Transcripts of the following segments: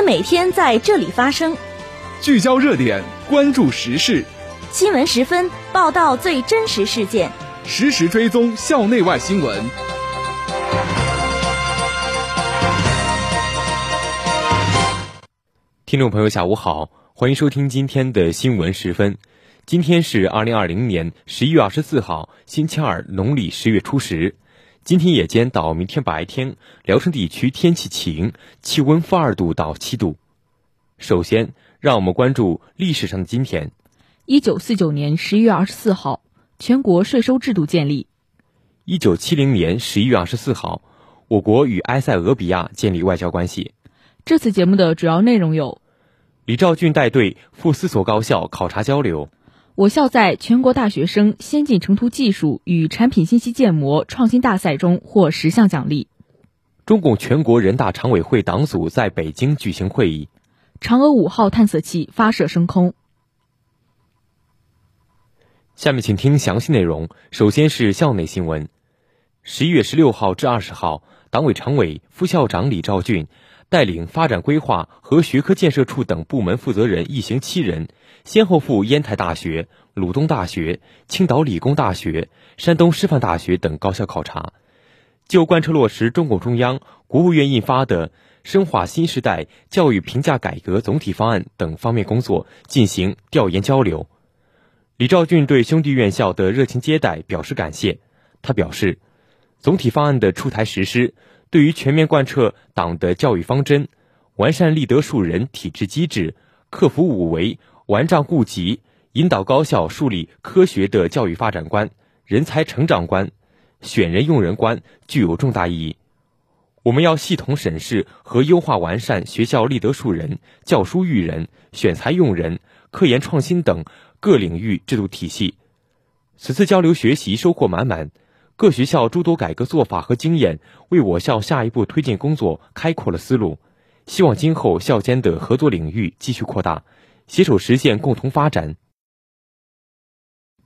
们每天在这里发生，聚焦热点，关注时事，新闻十分报道最真实事件，实时追踪校内外新闻。听众朋友，下午好，欢迎收听今天的新闻十分。今天是二零二零年十一月二十四号，星期二，农历十月初十。今天夜间到明天白天，聊城地区天气晴，气温负二度到七度。首先，让我们关注历史上的今天。一九四九年十一月二十四号，全国税收制度建立。一九七零年十一月二十四号，我国与埃塞俄比亚建立外交关系。这次节目的主要内容有：李兆俊带队赴四所高校考察交流。我校在全国大学生先进成图技术与产品信息建模创新大赛中获十项奖励。中共全国人大常委会党组在北京举行会议。嫦娥五号探测器发射升空。下面请听详细内容。首先是校内新闻。十一月十六号至二十号，党委常委、副校长李兆俊。带领发展规划和学科建设处等部门负责人一行七人，先后赴烟台大学、鲁东大学、青岛理工大学、山东师范大学等高校考察，就贯彻落实中共中央、国务院印发的《深化新时代教育评价改革总体方案》等方面工作进行调研交流。李兆俊对兄弟院校的热情接待表示感谢。他表示，总体方案的出台实施。对于全面贯彻党的教育方针，完善立德树人体制机制，克服五维、顽障痼疾，引导高校树立科学的教育发展观、人才成长观、选人用人观，具有重大意义。我们要系统审视和优化完善学校立德树人、教书育人、选才用人、科研创新等各领域制度体系。此次交流学习收获满满。各学校诸多改革做法和经验，为我校下一步推进工作开阔了思路。希望今后校间的合作领域继续扩大，携手实现共同发展。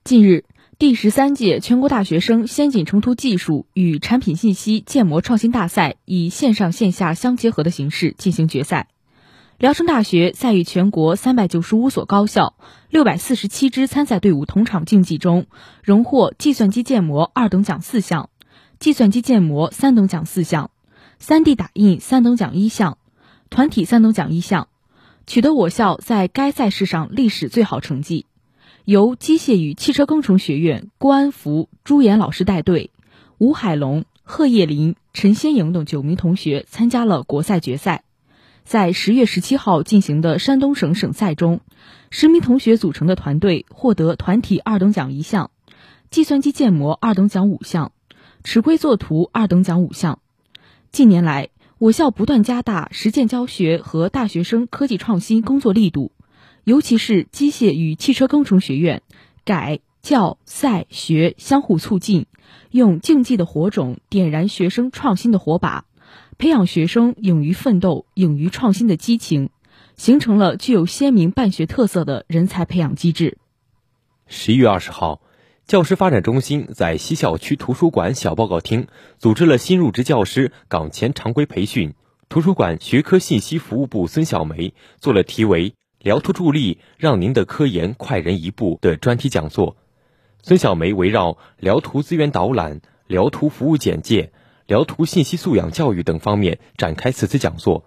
近日，第十三届全国大学生先进成图技术与产品信息建模创新大赛以线上线下相结合的形式进行决赛。聊城大学在与全国三百九十五所高校、六百四十七支参赛队伍同场竞技中，荣获计算机建模二等奖四项，计算机建模三等奖四项，三 D 打印三等奖一项，团体三等奖一项，取得我校在该赛事上历史最好成绩。由机械与汽车工程学院郭安福、朱岩老师带队，吴海龙、贺叶林、陈先颖等九名同学参加了国赛决赛。在十月十七号进行的山东省省赛中，十名同学组成的团队获得团体二等奖一项，计算机建模二等奖五项，尺规作图二等奖五项。近年来，我校不断加大实践教学和大学生科技创新工作力度，尤其是机械与汽车工程学院，改教赛学相互促进，用竞技的火种点燃学生创新的火把。培养学生勇于奋斗、勇于创新的激情，形成了具有鲜明办学特色的人才培养机制。十一月二十号，教师发展中心在西校区图书馆小报告厅组织了新入职教师岗前常规培训。图书馆学科信息服务部孙小梅做了题为“辽图助力，让您的科研快人一步”的专题讲座。孙小梅围绕辽图资源导览、辽图服务简介。辽图信息素养教育等方面展开此次讲座，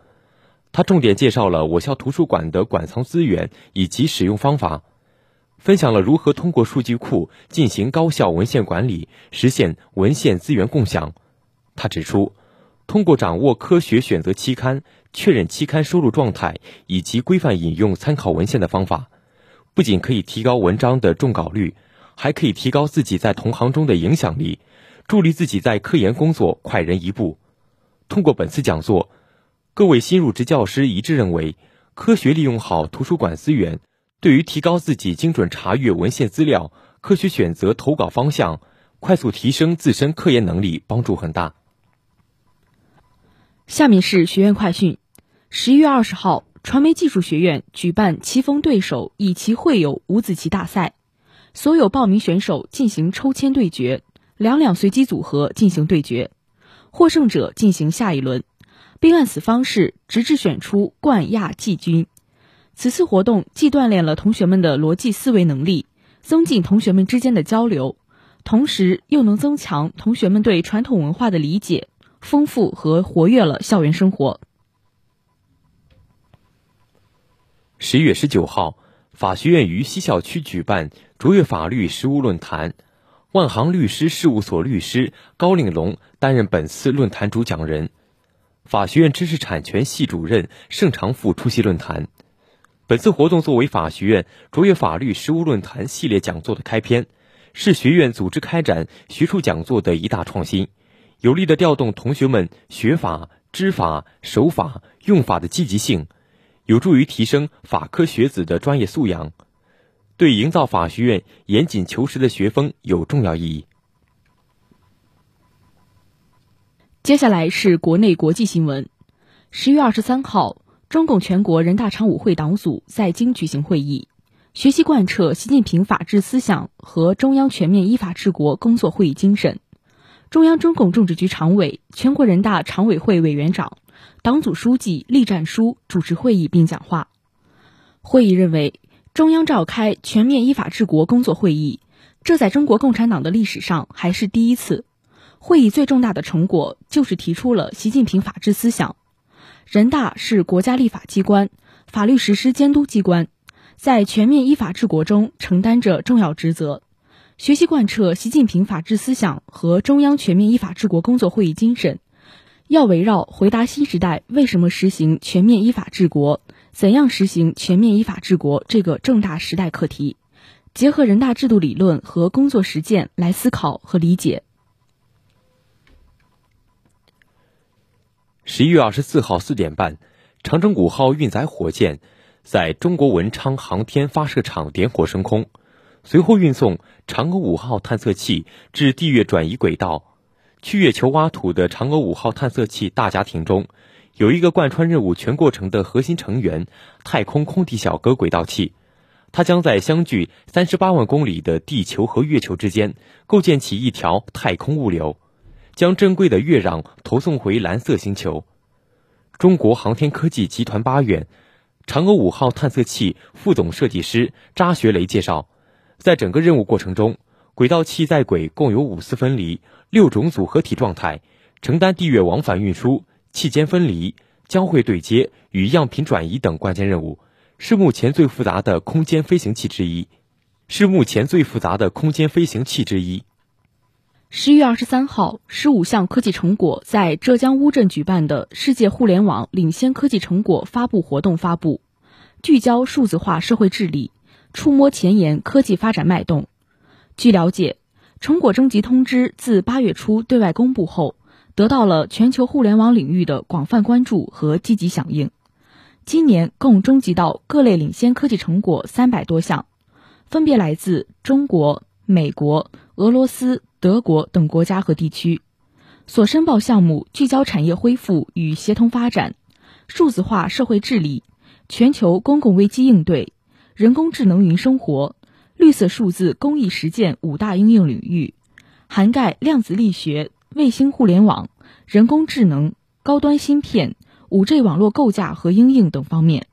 他重点介绍了我校图书馆的馆藏资源以及使用方法，分享了如何通过数据库进行高效文献管理，实现文献资源共享。他指出，通过掌握科学选择期刊、确认期刊收录状态以及规范引用参考文献的方法，不仅可以提高文章的中稿率，还可以提高自己在同行中的影响力。助力自己在科研工作快人一步。通过本次讲座，各位新入职教师一致认为，科学利用好图书馆资源，对于提高自己精准查阅文献资料、科学选择投稿方向、快速提升自身科研能力帮助很大。下面是学院快讯：十一月二十号，传媒技术学院举办“棋逢对手，以棋会友”五子棋大赛，所有报名选手进行抽签对决。两两随机组合进行对决，获胜者进行下一轮。并按此方式直至选出冠亚季军。此次活动既锻炼了同学们的逻辑思维能力，增进同学们之间的交流，同时又能增强同学们对传统文化的理解，丰富和活跃了校园生活。十一月十九号，法学院于西校区举办卓越法律实务论坛，万行律师事务所律师高令龙担任本次论坛主讲人。法学院知识产权系主任盛长富出席论坛。本次活动作为法学院卓越法律实务论坛系列讲座的开篇，是学院组织开展学术讲座的一大创新，有力的调动同学们学法、知法、守法、用法的积极性，有助于提升法科学子的专业素养，对营造法学院严谨求实的学风有重要意义。接下来是国内国际新闻。十月二十三号，中共全国人大常委会党组在京举行会议，学习贯彻习近平法治思想和中央全面依法治国工作会议精神。中央中共政治局常委、全国人大常委会委员长、党组书记栗战书主持会议并讲话。会议认为，中央召开全面依法治国工作会议，这在中国共产党的历史上还是第一次。会议最重大的成果就是提出了习近平法治思想。人大是国家立法机关、法律实施监督机关，在全面依法治国中承担着重要职责。学习贯彻习近平法治思想和中央全面依法治国工作会议精神，要围绕回答新时代为什么实行全面依法治国、怎样实行全面依法治国这个重大时代课题，结合人大制度理论和工作实践来思考和理解。十一月二十四号四点半，长征五号运载火箭在中国文昌航天发射场点火升空，随后运送嫦娥五号探测器至地月转移轨道。去月球挖土的嫦娥五号探测器大家庭中，有一个贯穿任务全过程的核心成员——太空空地小哥轨道器，它将在相距三十八万公里的地球和月球之间构建起一条太空物流。将珍贵的月壤投送回蓝色星球。中国航天科技集团八院嫦娥五号探测器副总设计师扎学雷介绍，在整个任务过程中，轨道器在轨共有五次分离、六种组合体状态，承担地月往返运输、器间分离、交会对接与样品转移等关键任务，是目前最复杂的空间飞行器之一。是目前最复杂的空间飞行器之一。十一月二十三号，十五项科技成果在浙江乌镇举办的世界互联网领先科技成果发布活动发布，聚焦数字化社会治理，触摸前沿科技发展脉动。据了解，成果征集通知自八月初对外公布后，得到了全球互联网领域的广泛关注和积极响应。今年共征集到各类领先科技成果三百多项，分别来自中国、美国、俄罗斯。德国等国家和地区所申报项目聚焦产业恢复与协同发展、数字化社会治理、全球公共危机应对、人工智能云生活、绿色数字公益实践五大应用领域，涵盖量子力学、卫星互联网、人工智能、高端芯片、五 G 网络构架和应用等方面。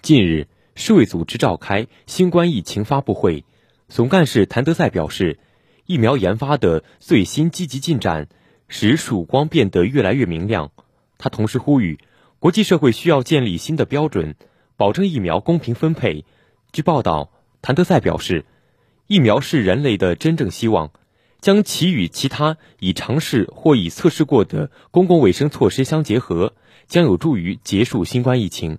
近日，世卫组织召开新冠疫情发布会。总干事谭德赛表示，疫苗研发的最新积极进展，使曙光变得越来越明亮。他同时呼吁，国际社会需要建立新的标准，保证疫苗公平分配。据报道，谭德赛表示，疫苗是人类的真正希望，将其与其他已尝试或已测试过的公共卫生措施相结合，将有助于结束新冠疫情。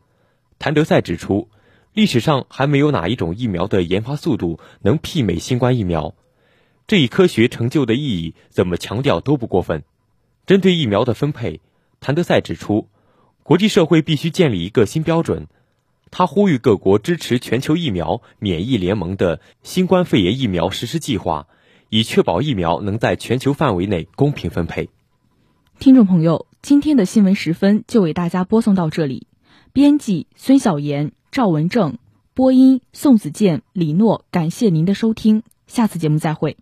谭德赛指出。历史上还没有哪一种疫苗的研发速度能媲美新冠疫苗，这一科学成就的意义怎么强调都不过分。针对疫苗的分配，谭德赛指出，国际社会必须建立一个新标准。他呼吁各国支持全球疫苗免疫联盟的新冠肺炎疫苗实施计划，以确保疫苗能在全球范围内公平分配。听众朋友，今天的新闻时分就为大家播送到这里。编辑孙晓岩。赵文正，播音宋子健、李诺，感谢您的收听，下次节目再会。